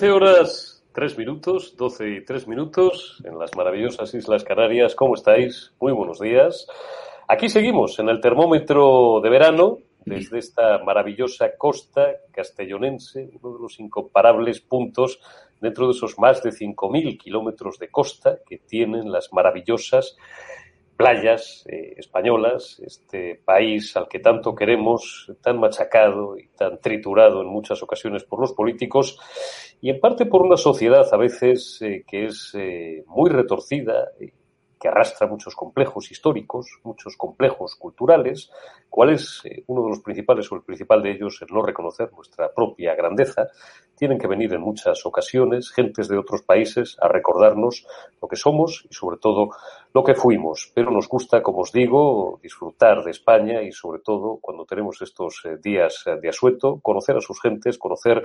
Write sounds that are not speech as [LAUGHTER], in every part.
13 horas 3 minutos, 12 y 3 minutos en las maravillosas Islas Canarias. ¿Cómo estáis? Muy buenos días. Aquí seguimos en el termómetro de verano desde esta maravillosa costa castellonense, uno de los incomparables puntos dentro de esos más de 5.000 kilómetros de costa que tienen las maravillosas playas eh, españolas, este país al que tanto queremos, tan machacado y tan triturado en muchas ocasiones por los políticos y en parte por una sociedad a veces eh, que es eh, muy retorcida, que arrastra muchos complejos históricos, muchos complejos culturales, cuál es uno de los principales o el principal de ellos el no reconocer nuestra propia grandeza, tienen que venir en muchas ocasiones gentes de otros países a recordarnos lo que somos y sobre todo lo que fuimos. Pero nos gusta, como os digo, disfrutar de España y sobre todo cuando tenemos estos eh, días de asueto, conocer a sus gentes, conocer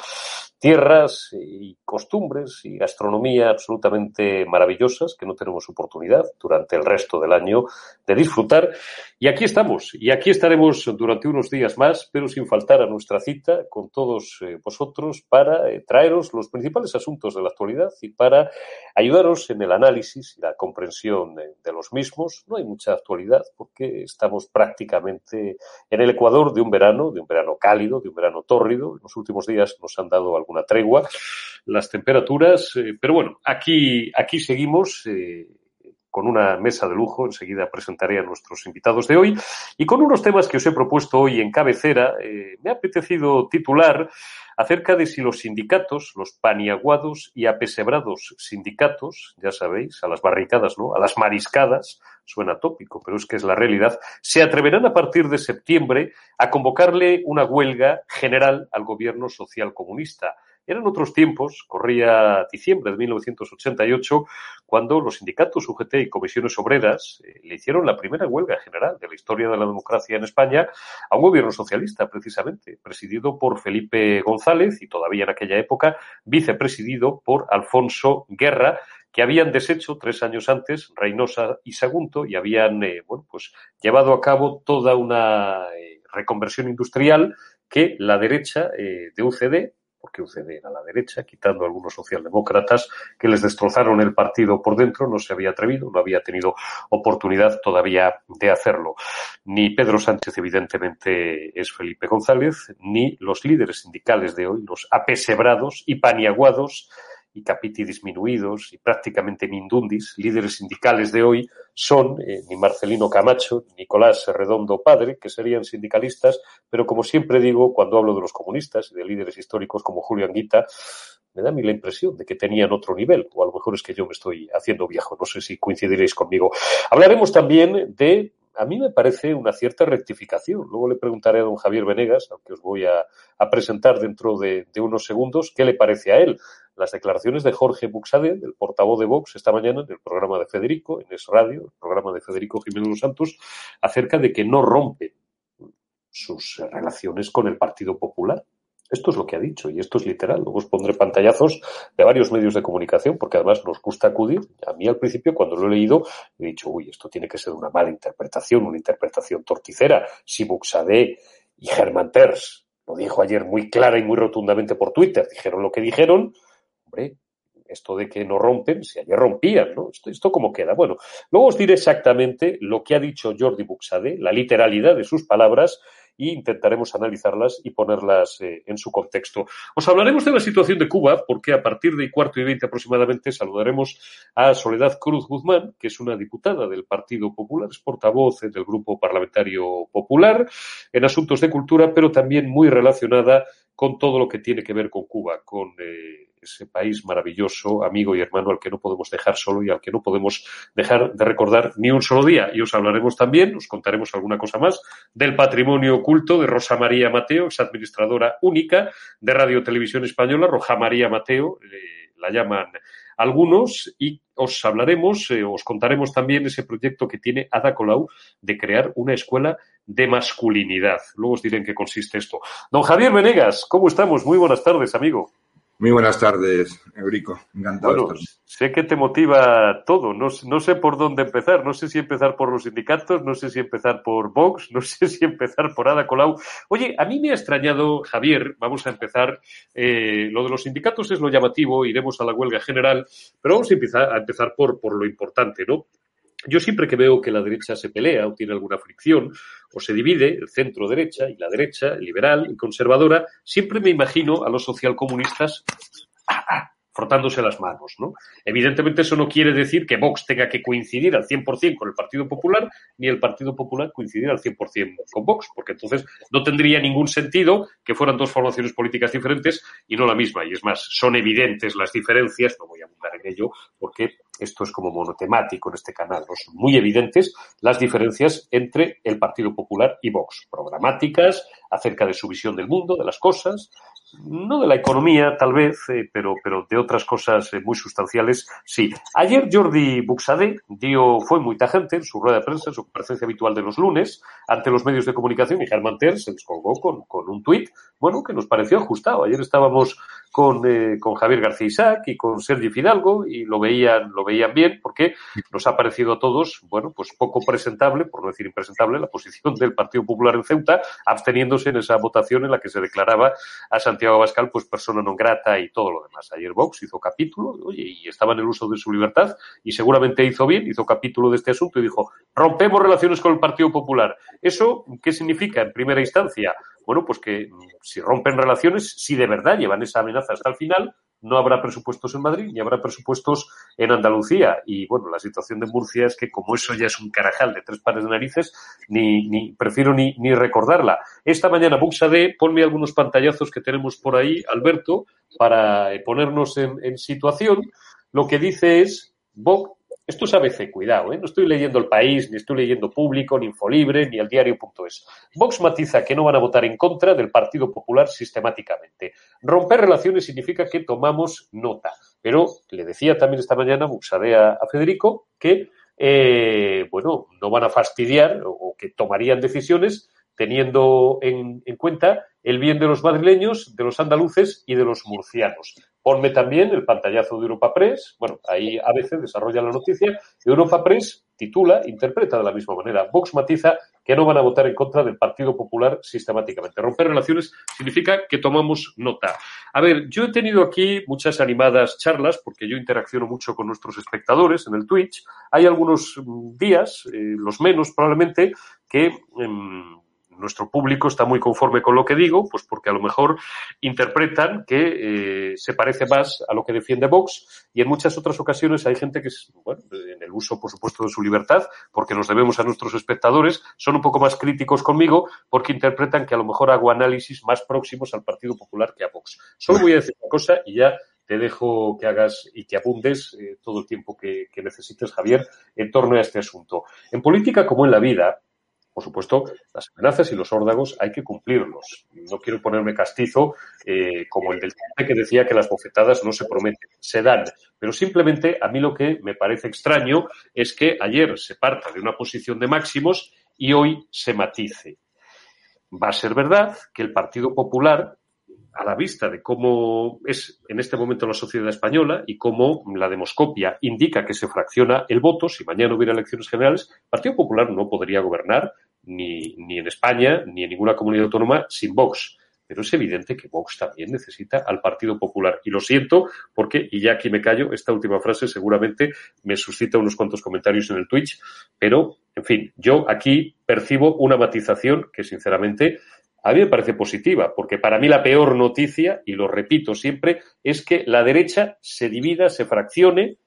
tierras y costumbres y gastronomía absolutamente maravillosas que no tenemos oportunidad durante el resto del año de disfrutar. Y aquí estamos, y aquí estaremos durante unos días más, pero sin faltar a nuestra cita con todos eh, vosotros para eh, traeros los principales asuntos de la actualidad y para ayudaros en el análisis y la comprensión de, los mismos. No hay mucha actualidad porque estamos prácticamente en el ecuador de un verano, de un verano cálido, de un verano tórrido. En los últimos días nos han dado alguna tregua las temperaturas, eh, pero bueno, aquí, aquí seguimos. Eh, con una mesa de lujo. Enseguida presentaré a nuestros invitados de hoy. Y con unos temas que os he propuesto hoy en cabecera, me ha apetecido titular acerca de si los sindicatos, los paniaguados y apesebrados sindicatos, ya sabéis, a las barricadas, ¿no? A las mariscadas, suena tópico, pero es que es la realidad, se atreverán a partir de septiembre a convocarle una huelga general al gobierno social comunista. Eran otros tiempos, corría diciembre de 1988, cuando los sindicatos UGT y comisiones obreras eh, le hicieron la primera huelga general de la historia de la democracia en España a un gobierno socialista, precisamente, presidido por Felipe González y todavía en aquella época vicepresidido por Alfonso Guerra, que habían deshecho tres años antes Reynosa y Sagunto y habían eh, bueno, pues, llevado a cabo toda una eh, reconversión industrial que la derecha de UCD porque UCD era la derecha, quitando algunos socialdemócratas que les destrozaron el partido por dentro, no se había atrevido, no había tenido oportunidad todavía de hacerlo. Ni Pedro Sánchez, evidentemente, es Felipe González, ni los líderes sindicales de hoy, los apesebrados y paniaguados y capiti disminuidos y prácticamente mindundis, líderes sindicales de hoy, son eh, ni Marcelino Camacho, ni Nicolás Redondo Padre, que serían sindicalistas, pero como siempre digo, cuando hablo de los comunistas y de líderes históricos como Julio Anguita, me da a mí la impresión de que tenían otro nivel, o a lo mejor es que yo me estoy haciendo viejo, no sé si coincidiréis conmigo. Hablaremos también de a mí me parece una cierta rectificación. Luego le preguntaré a don Javier Venegas, aunque os voy a, presentar dentro de, unos segundos, qué le parece a él. Las declaraciones de Jorge Buxade, el portavoz de Vox, esta mañana en el programa de Federico, en Es Radio, el programa de Federico Jiménez Los Santos, acerca de que no rompe sus relaciones con el Partido Popular. Esto es lo que ha dicho y esto es literal. Luego os pondré pantallazos de varios medios de comunicación porque además nos gusta acudir. A mí al principio cuando lo he leído he dicho, uy, esto tiene que ser una mala interpretación, una interpretación torticera. Si Buxadé y Germán Terz lo dijo ayer muy clara y muy rotundamente por Twitter, dijeron lo que dijeron, hombre, esto de que no rompen, si ayer rompían, ¿no? Esto, cómo queda. Bueno, luego os diré exactamente lo que ha dicho Jordi Buxadé, la literalidad de sus palabras y intentaremos analizarlas y ponerlas eh, en su contexto. Os hablaremos de la situación de Cuba porque a partir de cuarto y veinte aproximadamente saludaremos a Soledad Cruz Guzmán, que es una diputada del Partido Popular, es portavoz del Grupo Parlamentario Popular en asuntos de cultura, pero también muy relacionada con todo lo que tiene que ver con Cuba, con eh, ese país maravilloso, amigo y hermano al que no podemos dejar solo y al que no podemos dejar de recordar ni un solo día. Y os hablaremos también, os contaremos alguna cosa más, del patrimonio oculto de Rosa María Mateo, ex administradora única de Radio Televisión Española, Roja María Mateo, eh, la llaman algunos, y os hablaremos, eh, os contaremos también ese proyecto que tiene Ada Colau de crear una escuela de masculinidad. Luego os diré en qué consiste esto. Don Javier Venegas, ¿cómo estamos? Muy buenas tardes, amigo. Muy buenas tardes, Eurico. Encantado. Bueno, sé que te motiva todo. No, no, sé por dónde empezar. No sé si empezar por los sindicatos, no sé si empezar por Vox, [LAUGHS] no sé si empezar por Ada Colau. Oye, a mí me ha extrañado, Javier, vamos a empezar. Eh, lo de los sindicatos es lo llamativo, iremos a la huelga general, pero vamos a empezar, a empezar por, por lo importante, ¿no? Yo siempre que veo que la derecha se pelea o tiene alguna fricción o se divide, el centro derecha y la derecha, liberal y conservadora, siempre me imagino a los socialcomunistas frotándose las manos, ¿no? Evidentemente eso no quiere decir que Vox tenga que coincidir al 100% con el Partido Popular, ni el Partido Popular coincidir al 100% con Vox, porque entonces no tendría ningún sentido que fueran dos formaciones políticas diferentes y no la misma. Y es más, son evidentes las diferencias, no voy a abundar en ello, porque esto es como monotemático en este canal, son muy evidentes las diferencias entre el Partido Popular y Vox, programáticas, acerca de su visión del mundo, de las cosas, no de la economía tal vez, eh, pero, pero de otras cosas eh, muy sustanciales, sí. Ayer Jordi Buxade dio, fue muy tajante en su rueda de prensa, en su presencia habitual de los lunes, ante los medios de comunicación, y Germán Ter se descolgó con, con un tuit, bueno, que nos pareció ajustado. Ayer estábamos con, eh, con Javier García Isaac y con Sergi Fidalgo y lo veían, lo veían bien porque nos ha parecido a todos, bueno, pues poco presentable, por no decir impresentable, la posición del Partido Popular en Ceuta, absteniéndose en esa votación en la que se declaraba a Santiago Abascal pues persona non grata y todo lo demás. Ayer Vox hizo capítulo, oye, y estaba en el uso de su libertad y seguramente hizo bien, hizo capítulo de este asunto y dijo, rompemos relaciones con el Partido Popular. ¿Eso qué significa en primera instancia? Bueno, pues que si rompen relaciones, si de verdad llevan esa amenaza hasta el final, no habrá presupuestos en Madrid ni habrá presupuestos en Andalucía. Y bueno, la situación de Murcia es que como eso ya es un carajal de tres pares de narices, ni, ni prefiero ni, ni recordarla. Esta mañana, Buxade, ponme algunos pantallazos que tenemos por ahí, Alberto, para ponernos en, en situación. Lo que dice es, Vox Esto es ABC, cuidado, ¿eh? no estoy leyendo El País, ni estoy leyendo Público, ni Infolibre, ni el diario.es. Vox matiza que no van a votar en contra del Partido Popular sistemáticamente. Romper relaciones significa que tomamos nota. Pero le decía también esta mañana, Buxadea a Federico, que, eh, bueno, no van a fastidiar o que tomarían decisiones teniendo en, cuenta el bien de los madrileños, de los andaluces y de los murcianos. Ponme también el pantallazo de Europa Press. Bueno, ahí a veces desarrolla la noticia. Europa Press titula, interpreta de la misma manera. Vox matiza que no van a votar en contra del Partido Popular sistemáticamente. Romper relaciones significa que tomamos nota. A ver, yo he tenido aquí muchas animadas charlas porque yo interacciono mucho con nuestros espectadores en el Twitch. Hay algunos mm, días, eh, los menos probablemente, que em, nuestro público está muy conforme con lo que digo, pues porque a lo mejor interpretan que eh, se parece más a lo que defiende Vox y en muchas otras ocasiones hay gente que, bueno, en el uso, por supuesto, de su libertad, porque nos debemos a nuestros espectadores, son un poco más críticos conmigo porque interpretan que a lo mejor hago análisis más próximos al Partido Popular que a Vox. Solo voy a decir una cosa y ya te dejo que hagas y que abundes eh, todo el tiempo que, que necesites, Javier, en torno a este asunto. En política como en la vida, por supuesto, las amenazas y los órdagos hay que cumplirlos. No quiero ponerme castizo eh, como el del que decía que las bofetadas no se prometen, se dan. Pero simplemente a mí lo que me parece extraño es que ayer se parta de una posición de máximos y hoy se matice. Va a ser verdad que el Partido Popular a la vista de cómo es en este momento la sociedad española y cómo la demoscopia indica que se fracciona el voto, si mañana hubiera elecciones generales, el Partido Popular no podría gobernar ni, ni en España ni en ninguna comunidad autónoma sin Vox. Pero es evidente que Vox también necesita al Partido Popular. Y lo siento porque, y ya aquí me callo, esta última frase seguramente me suscita unos cuantos comentarios en el Twitch, pero, en fin, yo aquí percibo una matización que, sinceramente, a mí me parece positiva, porque para mí la peor noticia, y lo repito siempre, es que la derecha se divida, se fraccione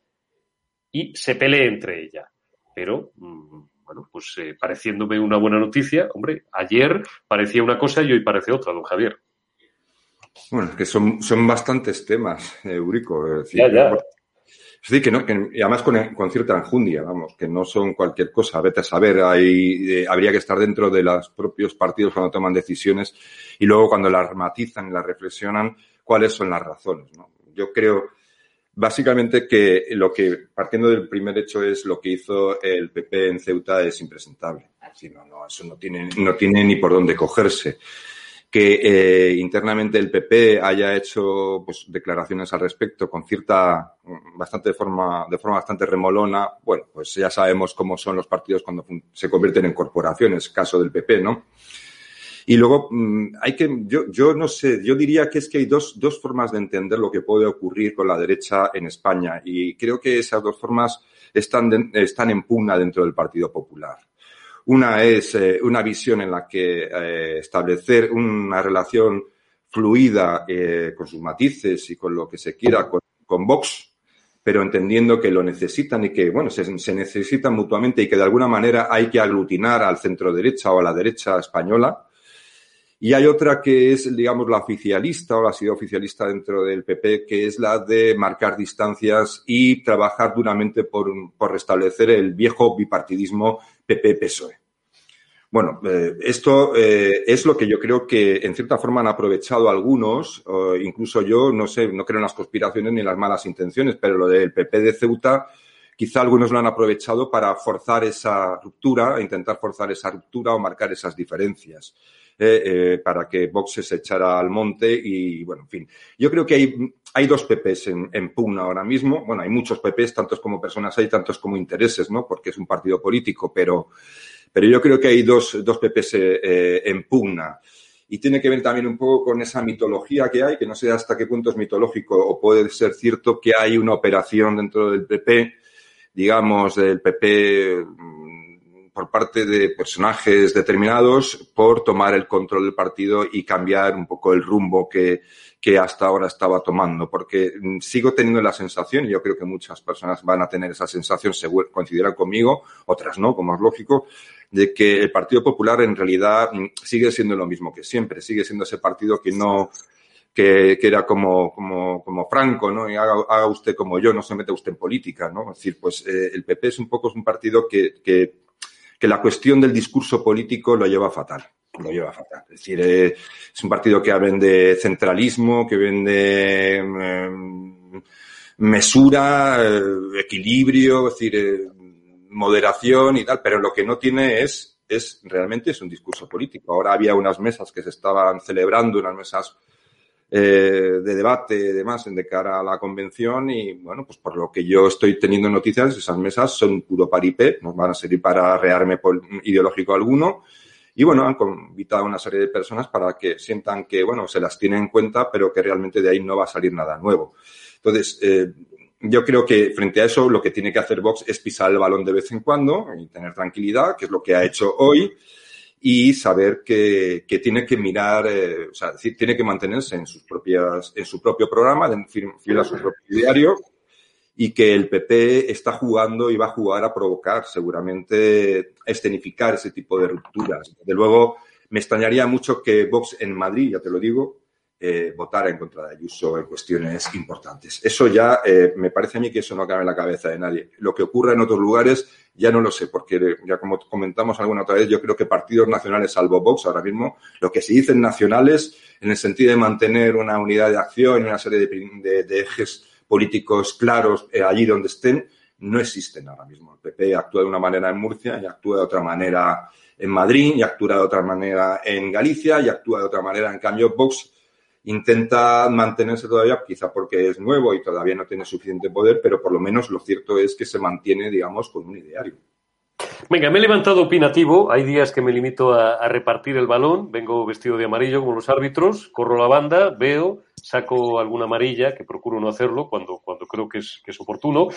y se pelee entre ella. Pero, mm, bueno, pues eh, pareciéndome una buena noticia, hombre, ayer parecía una cosa y hoy parece otra, don Javier. Bueno, es que son, son bastantes temas, Eurico. ya, ya. Sí, que no, que, y además con, cierta enjundia, vamos, que no son cualquier cosa. Vete a saber, hay, eh, habría que estar dentro de los propios partidos cuando toman decisiones y luego cuando las matizan y las reflexionan, cuáles son las razones. ¿no? Yo creo, básicamente, que lo que, partiendo del primer hecho, es lo que hizo el PP en Ceuta es impresentable. Sí, no, no, eso no tiene, no tiene ni por dónde cogerse que eh, internamente el PP haya hecho pues, declaraciones al respecto con cierta, bastante forma, de forma bastante remolona, bueno, pues ya sabemos cómo son los partidos cuando se convierten en corporaciones, caso del PP, ¿no? Y luego mm, hay que, yo, yo no sé, yo diría que es que hay dos, dos formas de entender lo que puede ocurrir con la derecha en España y creo que esas dos formas están, están en pugna dentro del Partido Popular. Una es eh, una visión en la que eh, establecer una relación fluida eh, con sus matices y con lo que se quiera con, Vox, pero entendiendo que lo necesitan y que, bueno, se, se, necesitan mutuamente y que de alguna manera hay que aglutinar al centro derecha o a la derecha española. Y hay otra que es, digamos, la oficialista o la sido oficialista dentro del PP, que es la de marcar distancias y trabajar duramente por, por restablecer el viejo bipartidismo PP-PSOE. Bueno, eh, esto eh, es lo que yo creo que en cierta forma han aprovechado algunos, incluso yo, no sé, no creo en las conspiraciones ni en las malas intenciones, pero lo del PP de Ceuta, quizá algunos lo han aprovechado para forzar esa ruptura, intentar forzar esa ruptura o marcar esas diferencias. Eh, para que Vox se echara al monte y, bueno, en fin. Yo creo que hay, hay dos PPs en, pugna ahora mismo. Bueno, hay muchos PPs, tantos como personas hay, tantos como intereses, ¿no? Porque es un partido político, pero pero yo creo que hay dos, dos PPs eh, eh, en pugna. Y tiene que ver también un poco con esa mitología que hay, que no sé hasta qué punto es mitológico o puede ser cierto que hay una operación dentro del PP, digamos, del PP por parte de personajes determinados por tomar el control del partido y cambiar un poco el rumbo que, que hasta ahora estaba tomando, porque mm, sigo teniendo la sensación, y yo creo que muchas personas van a tener esa sensación, coincidirán conmigo, otras no, como es lógico, de que el Partido Popular en realidad mm, sigue siendo lo mismo que siempre, sigue siendo ese partido que no, que, era como, como, como Franco, ¿no? Y haga, usted como yo, no se mete usted en política, ¿no? Es decir, pues eh, el PP es un poco un partido que, que, que la cuestión del discurso político lo lleva fatal lo lleva fatal. Es decir, eh, es un partido que vende centralismo, que vende em, mesura, eh, equilibrio, es decir, eh, moderación y tal, pero lo que no tiene es, es realmente es un discurso político. Ahora había unas mesas que se estaban celebrando, unas mesas de debate y demás de cara a la convención y bueno, pues por lo que yo estoy teniendo noticias, esas mesas son puro paripé, no van a servir para rearme ideológico alguno y bueno, han invitado a una serie de personas para que sientan que, bueno, se las tiene en cuenta, pero que realmente de ahí no va a salir nada nuevo. Entonces, eh, yo creo que frente a eso lo que tiene que hacer Vox es pisar el balón de vez en cuando y tener tranquilidad, que es lo que ha hecho hoy, y saber que, que tiene que mirar, eh, o sea, tiene que mantenerse en sus propias, en su propio programa, fiel a su propio diario, y que el PP está jugando y va a jugar a provocar, seguramente, a escenificar ese tipo de rupturas. De luego, me extrañaría mucho que Vox en Madrid, ya te lo digo, eh, votara en contra de Ayuso en cuestiones importantes. Eso ya eh, me parece a mí que eso no cabe en la cabeza de nadie. Lo que ocurra en otros lugares ya no lo sé, porque ya como comentamos alguna otra vez, yo creo que partidos nacionales, salvo Vox ahora mismo, lo que se dicen nacionales en el sentido de mantener una unidad de acción y una serie de, ejes políticos claros eh, allí donde estén, no existen ahora mismo. El PP actúa de una manera en Murcia y actúa de otra manera en Madrid y actúa de otra manera en Galicia y actúa de otra manera. En cambio, Vox intenta mantenerse todavía, quizá porque es nuevo y todavía no tiene suficiente poder, pero por lo menos lo cierto es que se mantiene, digamos, con un ideario. Venga, me he levantado opinativo. Hay días que me limito a, repartir el balón. Vengo vestido de amarillo como los árbitros, corro la banda, veo, saco alguna amarilla, que procuro no hacerlo cuando, cuando creo que es, que es oportuno.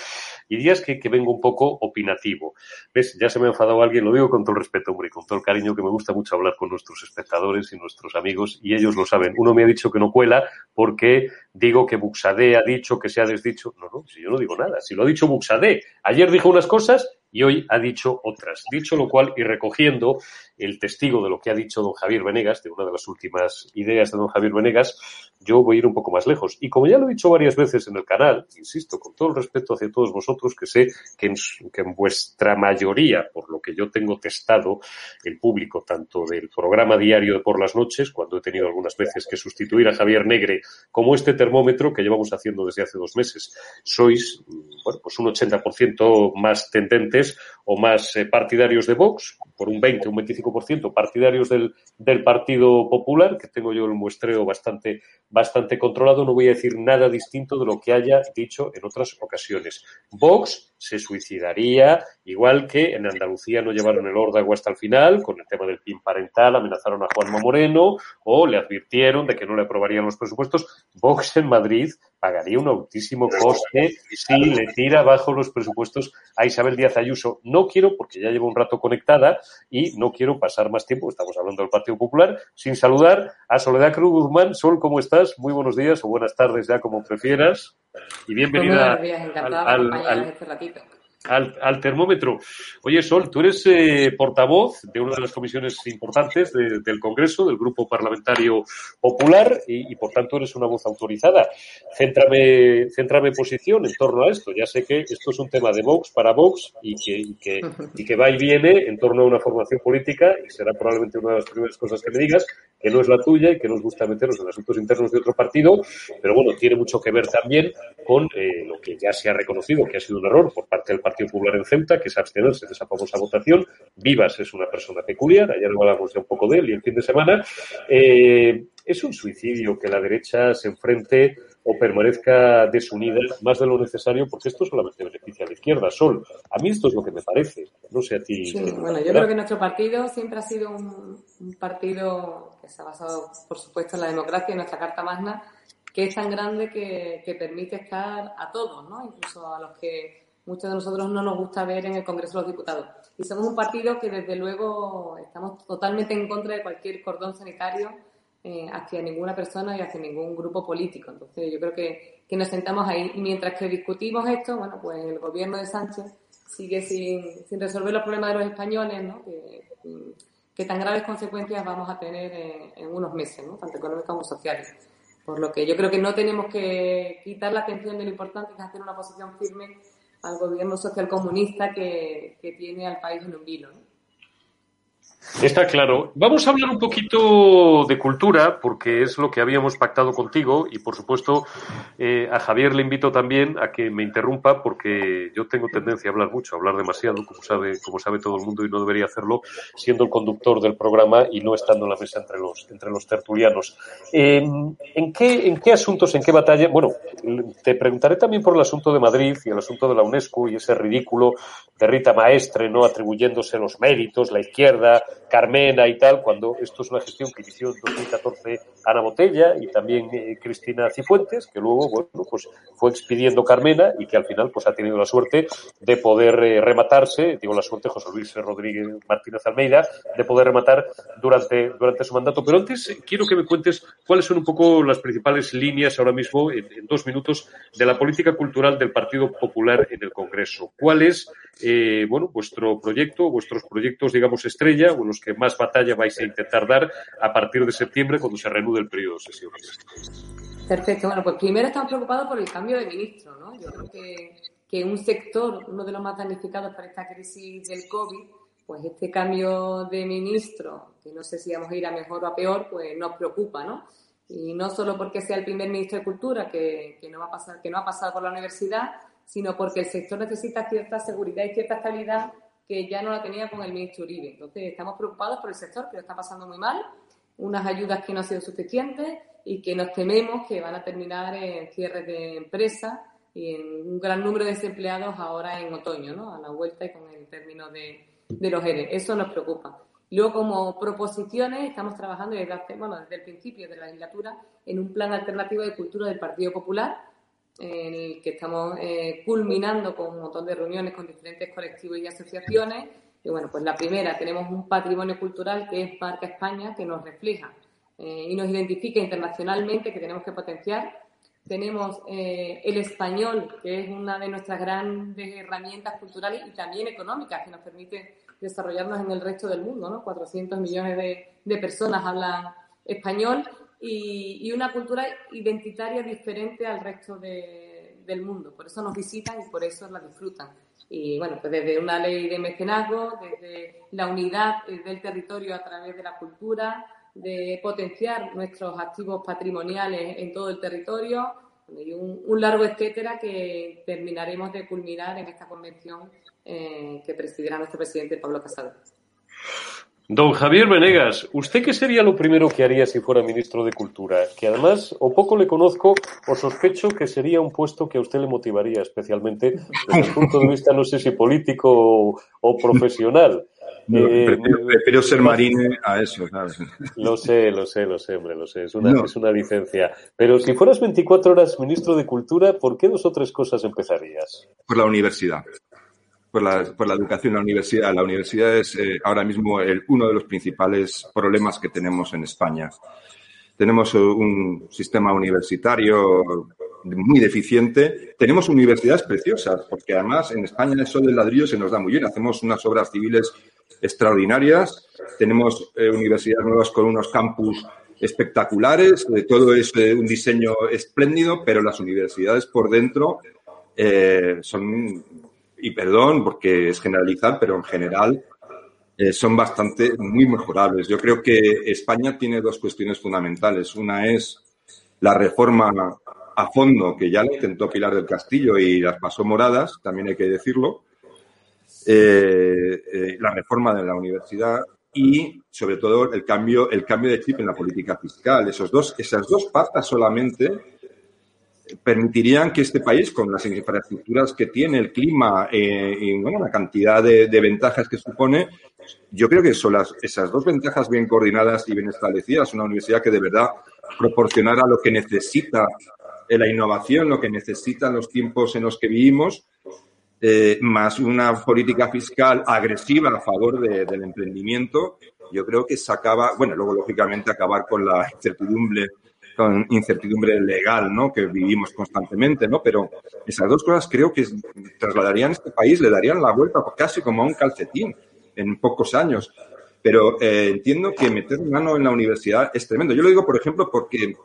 Y días que, que, vengo un poco opinativo. ¿Ves? Ya se me ha enfadado alguien, lo digo con todo el respeto, hombre, con todo el cariño que me gusta mucho hablar con nuestros espectadores y nuestros amigos, y ellos lo saben. Uno me ha dicho que no cuela porque digo que Buxadé ha dicho que se ha desdicho. No, no, si yo no digo nada. Si lo ha dicho Buxadé. Ayer dijo unas cosas y hoy ha dicho otras. Dicho lo cual, y recogiendo el testigo de lo que ha dicho don Javier Venegas, de una de las últimas ideas de don Javier Venegas, yo voy un poco más lejos. Y como ya lo he dicho varias veces en el canal, insisto, con todo el respeto hacia todos vosotros, que sé que en, que en vuestra mayoría, por lo que yo tengo testado, el público, tanto del programa diario de por las noches, cuando he tenido algunas veces que sustituir a Javier Negre, como este termómetro que llevamos haciendo desde hace dos meses, sois, bueno, pues un 80% más tendentes o más eh, partidarios de Vox, por un 20, un 25% partidarios del, del Partido Popular, que tengo yo el muestreo bastante, bastante controlado. No voy a decir nada distinto de lo que haya dicho en otras ocasiones. Vox se suicidaría, igual que en Andalucía no llevaron el órdago hasta el final, con el tema del PIN parental, amenazaron a Juanma Moreno o le advirtieron de que no le aprobarían los presupuestos. Vox en Madrid pagaría un altísimo coste si le tira bajo los presupuestos a Isabel Díaz Ayuso. No quiero, porque ya llevo un rato conectada y no quiero pasar más tiempo, estamos hablando del Partido Popular, sin saludar a Soledad Cruz Guzmán. Sol, ¿cómo estás? Muy buenos días o buenas tardes ya, como prefieras. Y bienvenida al, al, este ratito al, al, termómetro. Oye, Sol, tú eres eh, portavoz de una de las comisiones importantes del Congreso, del Grupo Parlamentario Popular, y, por tanto eres una voz autorizada. Céntrame, céntrame posición en torno a esto. Ya sé que esto es un tema de Vox para Vox y que, y que, y que va y viene en torno a una formación política, y será probablemente una de las primeras cosas que me digas, que no es la tuya y que nos gusta meternos en asuntos internos de otro partido, pero bueno, tiene mucho que ver también con eh, lo que ya se ha reconocido que ha sido un error por parte del Partido Popular en Ceuta, que es abstenerse de esa famosa votación. Vivas es una persona peculiar, ayer hablamos ya un poco de él y el fin de semana. Eh, es un suicidio que la derecha se enfrente o permanezca desunida más de lo necesario, porque esto solamente beneficia a la izquierda. Sol, a mí esto es lo que me parece. No sé a ti. Sí, bueno, yo creo que nuestro partido siempre ha sido un, un partido que se ha basado, por supuesto, en la democracia, en nuestra Carta Magna, que es tan grande que, que permite estar a todos, ¿no? Incluso a los que muchos de nosotros no nos gusta ver en el Congreso de los Diputados. Y somos un partido que desde luego estamos totalmente en contra de cualquier cordón sanitario eh, hacia ninguna persona y hacia ningún grupo político. Entonces yo creo que, que, nos sentamos ahí y mientras que discutimos esto, bueno, pues el gobierno de Sánchez sigue sin, sin resolver los problemas de los españoles, ¿no? Que, que tan graves consecuencias vamos a tener en, unos meses, ¿no? tanto económicas como sociales. Por lo que yo creo que no tenemos que quitar la atención de lo importante que es hacer una posición firme al gobierno socialcomunista que, que tiene al país en un vilo. Está claro. Vamos a hablar un poquito de cultura, porque es lo que habíamos pactado contigo y, por supuesto, eh, a Javier le invito también a que me interrumpa, porque yo tengo tendencia a hablar mucho, a hablar demasiado, como sabe, como sabe todo el mundo, y no debería hacerlo siendo el conductor del programa y no estando en la mesa entre los, entre los tertulianos. ¿en, qué, ¿En qué asuntos, en qué batalla? Bueno, te preguntaré también por el asunto de Madrid y el asunto de la UNESCO y ese ridículo de Rita Maestre, ¿no? Atribuyéndose los méritos, la izquierda, Carmena y tal, cuando esto es una gestión que inició en 2014 Ana Botella y también eh, Cristina Cifuentes, que luego, bueno, pues fue expidiendo Carmena y que al final pues ha tenido la suerte de poder eh, rematarse, digo la suerte José Luis Rodríguez Martínez Almeida, de poder rematar durante, durante su mandato. Pero antes eh, quiero que me cuentes cuáles son un poco las principales líneas ahora mismo, en, en dos minutos, de la política cultural del Partido Popular en el Congreso. ¿Cuál es bueno, vuestro proyecto, vuestros proyectos, digamos, estrella, o los que más batalla vais a intentar dar a partir de septiembre cuando se reanude el periodo de sesiones. Perfecto. Bueno, pues primero estamos preocupados por el cambio de ministro, ¿no? Yo creo que, que un sector, uno de los más damnificados por esta crisis del COVID, pues este cambio de ministro, que no sé si vamos a ir a mejor o a peor, pues nos preocupa, ¿no? Y no solo porque sea el primer ministro de Cultura que, que no va a pasar, que no ha pasado por la universidad, sino porque el sector necesita cierta seguridad y cierta estabilidad que ya no la tenía con el ministro Uribe. Entonces, estamos preocupados por el sector que lo está pasando muy mal, unas ayudas que no han sido suficientes y que nos tememos que van a terminar en cierres de empresas y en un gran número de desempleados ahora en otoño, ¿no? A la vuelta y con el término de, de los ERE. Eso nos preocupa. Luego, como proposiciones, estamos trabajando desde, bueno, desde el principio de la legislatura en un plan alternativo de cultura del Partido Popular, en el que estamos eh, culminando con un montón de reuniones con diferentes colectivos y asociaciones. Y bueno, pues la primera, tenemos un patrimonio cultural que es Marca España, que nos refleja eh, y nos identifica internacionalmente, que tenemos que potenciar. Tenemos eh, el español, que es una de nuestras grandes herramientas culturales y también económicas, que nos permite desarrollarnos en el resto del mundo. ¿no? 400 millones de, de personas hablan español y, una cultura identitaria diferente al resto del mundo. Por eso nos visitan y por eso la disfrutan. Y bueno, pues desde una ley de mecenazgo, desde la unidad del territorio a través de la cultura, de potenciar nuestros activos patrimoniales en todo el territorio, y un, largo etcétera que terminaremos de culminar en esta convención eh, que presidirá nuestro presidente Pablo Casado. Don Javier Venegas, ¿usted qué sería lo primero que haría si fuera ministro de Cultura? Que además, o poco le conozco, o sospecho que sería un puesto que a usted le motivaría especialmente desde el punto de vista, no sé si político o, profesional. Eh, prefiero, ser marine a eso, ¿sabes? Lo sé, lo sé, lo sé, hombre, lo sé. Es una, es una licencia. Pero si fueras 24 horas ministro de Cultura, ¿por qué dos o tres cosas empezarías? Por la universidad por la, educación, la universidad. La universidad es eh, ahora mismo el, uno de los principales problemas que tenemos en España. Tenemos un sistema universitario muy deficiente. Tenemos universidades preciosas, porque además en España eso del ladrillo se nos da muy bien. Hacemos unas obras civiles extraordinarias. Tenemos eh, universidades nuevas con unos campus espectaculares. Eh, todo es un diseño espléndido, pero las universidades por dentro son y perdón porque es generalizar, pero en general eh, son bastante muy mejorables. Yo creo que España tiene dos cuestiones fundamentales. Una es la reforma a fondo, que ya lo intentó Pilar del Castillo y las pasó moradas, también hay que decirlo. Eh, eh, la reforma de la universidad y sobre todo el cambio, el cambio de chip en la política fiscal. Esos dos, esas dos patas solamente permitirían que este país, con las infraestructuras que tiene, el clima eh, y bueno, la cantidad de, ventajas que supone, yo creo que son las, esas dos ventajas bien coordinadas y bien establecidas, una universidad que de verdad proporcionara lo que necesita la innovación, lo que necesitan los tiempos en los que vivimos, eh, más una política fiscal agresiva a favor del emprendimiento, yo creo que se acaba, bueno, luego lógicamente acabar con la incertidumbre con incertidumbre legal, ¿no? Que vivimos constantemente, ¿no? Pero esas dos cosas creo que trasladarían a este país, le darían la vuelta casi como a un calcetín en pocos años. Pero eh, entiendo que meter mano en la universidad es tremendo. Yo lo digo, por ejemplo, porque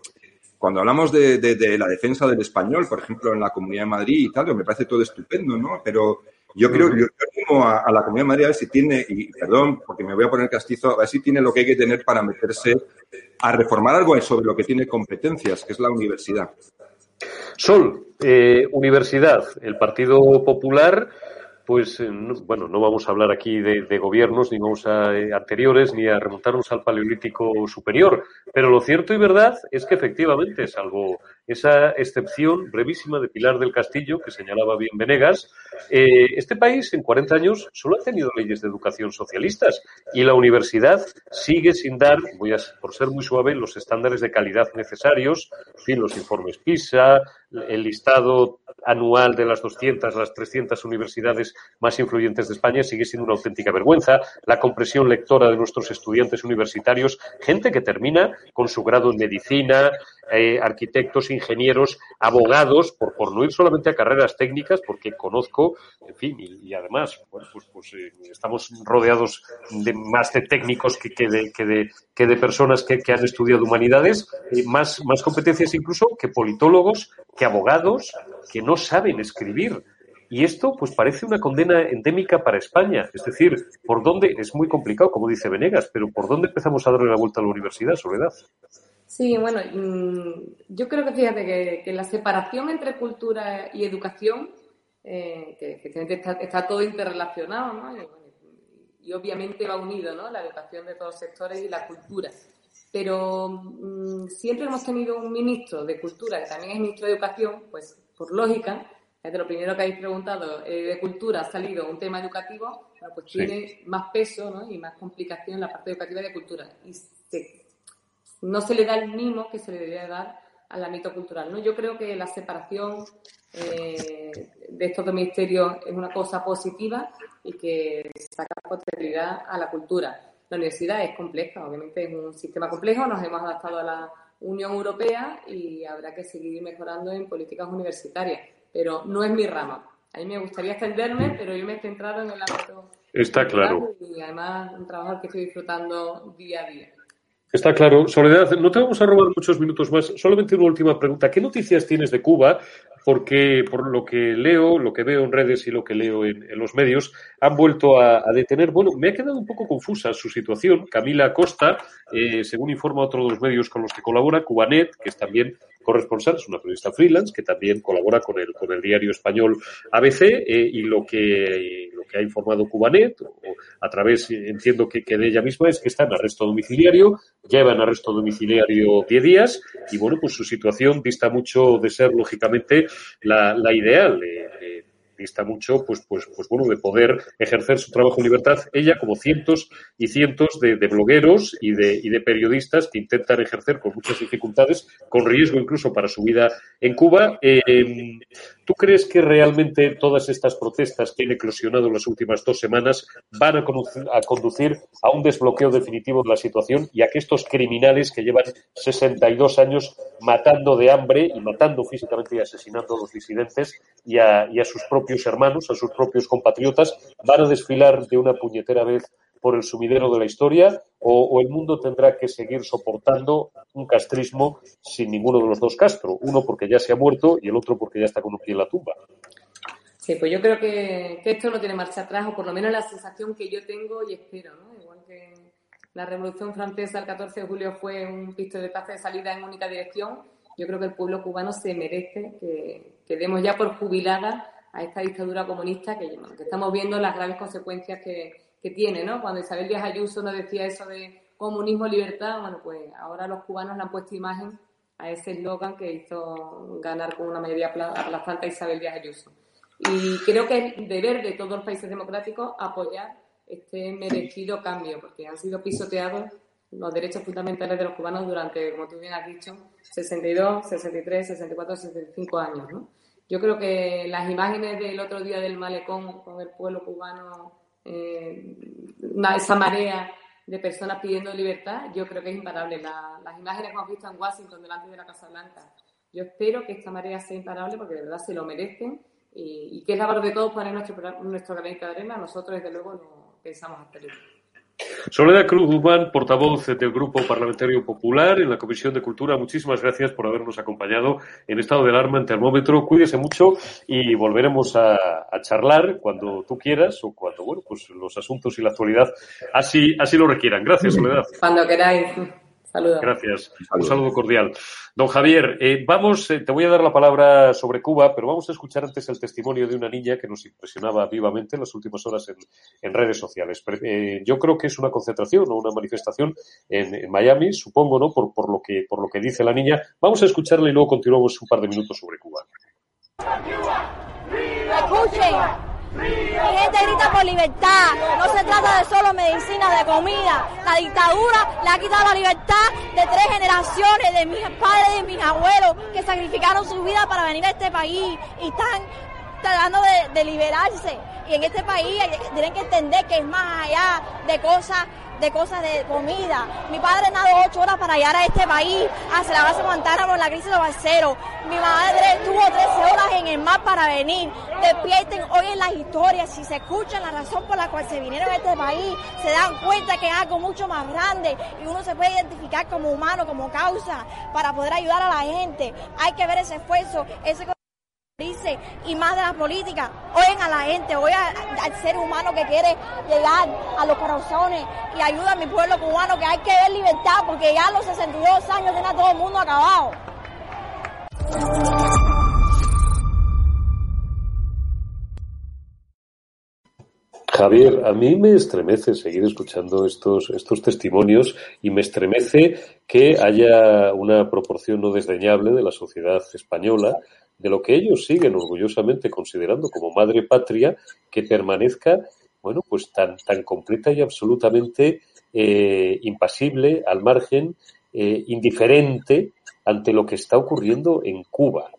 cuando hablamos de, de, la defensa del español, por ejemplo, en la Comunidad de Madrid y tal, me parece todo estupendo, ¿no? Pero yo creo, yo animo a, la Comunidad de Madrid a ver si tiene, y perdón, porque me voy a poner castizo, a ver si tiene lo que hay que tener para meterse a reformar algo sobre lo que tiene competencias, que es la universidad. Sol, eh, universidad, el Partido Popular pues eh, bueno, no vamos a hablar aquí de, gobiernos, ni vamos a eh, anteriores, ni a remontarnos al Paleolítico superior, pero lo cierto y verdad es que efectivamente, salvo esa excepción brevísima de Pilar del Castillo, que señalaba bien Venegas, eh, este país en 40 años solo ha tenido leyes de educación socialistas y la universidad sigue sin dar, voy a, por ser muy suave, los estándares de calidad necesarios, en fin, los informes PISA, el listado anual de las 200, las 300 universidades más influyentes de España sigue siendo una auténtica vergüenza. La compresión lectora de nuestros estudiantes universitarios, gente que termina con su grado en medicina, eh, arquitectos, ingenieros, abogados, por, no ir solamente a carreras técnicas, porque conozco, en fin, y, además, bueno, pues, pues eh, estamos rodeados de más de técnicos que, de, personas que, han estudiado humanidades, más, más competencias incluso que politólogos, que abogados, que no saben escribir. Y esto, pues, parece una condena endémica para España. Es decir, ¿por dónde? Es muy complicado, como dice Venegas, pero ¿por dónde empezamos a darle la vuelta a la universidad, Soledad? Sí, bueno, mm, yo creo que fíjate que, la separación entre cultura y educación, eh, que efectivamente está, todo interrelacionado, ¿no? Y, obviamente va unido, ¿no? La educación de todos los sectores y la cultura. Pero mm, siempre hemos tenido un ministro de cultura que también es ministro de educación, pues por lógica, de lo primero que habéis preguntado, eh, de cultura ha salido un tema educativo, pues tiene más peso ¿no? y más complicación la parte educativa de cultura. Y se no se le da el mimo que se le debería dar al ámbito cultural. ¿no? Yo creo que la separación eh, de estos dos ministerios es una cosa positiva y que saca posterioridad a la cultura. La universidad es compleja, obviamente es un sistema complejo, nos hemos adaptado a la Unión Europea y habrá que seguir mejorando en políticas universitarias, pero no es mi rama. A mí me gustaría extenderme, pero yo me he centrado en el ámbito. Está claro. Y además un trabajo que estoy disfrutando día a día. Está claro. Soledad, no te vamos a robar muchos minutos más. Solamente una última pregunta. ¿Qué noticias tienes de Cuba? Porque por lo que leo, lo que veo en redes y lo que leo en, los medios, han vuelto a, detener. Bueno, me ha quedado un poco confusa su situación. Camila Costa, eh, según informa otro de los medios con los que colabora, Cubanet, que es también corresponsal, es una periodista freelance que también colabora con el, con el diario español ABC eh, y lo que, lo que ha informado Cubanet, o, a través, entiendo que, de ella misma, es que está en arresto domiciliario, lleva en arresto domiciliario 10 días y bueno, pues su situación dista mucho de ser, lógicamente, la, la ideal. Eh, dista mucho, pues, pues, pues bueno, de poder ejercer su trabajo en libertad, ella como cientos y cientos de, blogueros y de, y de periodistas que intentan ejercer con muchas dificultades, con riesgo incluso para su vida en Cuba. Eh, ¿Tú crees que realmente todas estas protestas que han eclosionado en las últimas dos semanas van a, conducir a un desbloqueo definitivo de la situación y a que estos criminales que llevan 62 años matando de hambre y matando físicamente y asesinando a los disidentes y a, y a sus propios hermanos, a sus propios compatriotas, van a desfilar de una puñetera vez por el sumidero de la historia o, el mundo tendrá que seguir soportando un castrismo sin ninguno de los dos Castro, uno porque ya se ha muerto y el otro porque ya está con un pie en la tumba. Sí, pues yo creo que, esto no tiene marcha atrás, o por lo menos la sensación que yo tengo y espero, ¿no? Igual que la Revolución Francesa el 14 de julio fue un pisto de paz de salida en única dirección, yo creo que el pueblo cubano se merece que, demos ya por jubilada a esta dictadura comunista que, que estamos viendo las graves consecuencias que, que tiene, ¿no? Cuando Isabel Díaz Ayuso nos decía eso de comunismo, libertad, bueno, pues ahora los cubanos le han puesto imagen a ese eslogan que hizo ganar con una mayoría aplastante a Isabel Díaz Ayuso. Y creo que es deber de todos los países democráticos apoyar este merecido cambio, porque han sido pisoteados los derechos fundamentales de los cubanos durante, como tú bien has dicho, 62, 63, 64, 65 años. ¿no? Yo creo que las imágenes del otro día del malecón con el pueblo cubano eh, esa marea de personas pidiendo libertad, yo creo que es imparable. las imágenes que hemos visto en Washington delante de la Casa Blanca, yo espero que esta marea sea imparable porque de verdad se lo merecen y, que es la de todos poner nuestro, nuestro granito de arena. Nosotros, desde luego, no pensamos hacerlo. Soledad Cruz Guzmán, portavoz del Grupo Parlamentario Popular en la Comisión de Cultura, muchísimas gracias por habernos acompañado en estado de alarma en termómetro. Cuídese mucho y volveremos a, charlar cuando tú quieras o cuando, bueno, pues los asuntos y la actualidad así, así lo requieran. Gracias, Soledad. Cuando queráis. Gracias. Un saludo cordial. Don Javier, eh, vamos, eh, te voy a dar la palabra sobre Cuba, pero vamos a escuchar antes el testimonio de una niña que nos impresionaba vivamente en las últimas horas en, redes sociales. Eh, yo creo que es una concentración o una manifestación en, Miami, supongo, ¿no? Por, por, lo que, por lo que dice la niña. Vamos a escucharla y luego continuamos un par de minutos sobre Cuba. Mi gente grita por libertad. No se trata de solo medicina, de comida. La dictadura le ha quitado la libertad de tres generaciones, de mis padres y mis abuelos, que sacrificaron su vida para venir a este país y están tratando de, liberarse. Y en este país tienen que entender que es más allá de cosas de cosas de comida. Mi padre nadó ocho horas para llegar a este país, hacia la base Guantánamo en la crisis de Barcero. Mi madre tuvo 13 horas en el mar para venir. Despierten hoy en las historias, si se escuchan la razón por la cual se vinieron a este país, se dan cuenta que es algo mucho más grande y uno se puede identificar como humano, como causa, para poder ayudar a la gente. Hay que ver ese esfuerzo, ese y más de la política. Oyen a la gente, oyen al ser humano que quiere llegar a los corazones y ayuda a mi pueblo cubano que hay que ver libertad porque ya a los 62 años tiene a todo el mundo acabado. Javier, a mí me estremece seguir escuchando estos, estos testimonios y me estremece que haya una proporción no desdeñable de la sociedad española de lo que ellos siguen orgullosamente considerando como madre patria, que permanezca, bueno, pues tan, tan completa y absolutamente eh, impasible, al margen, eh, indiferente ante lo que está ocurriendo en Cuba.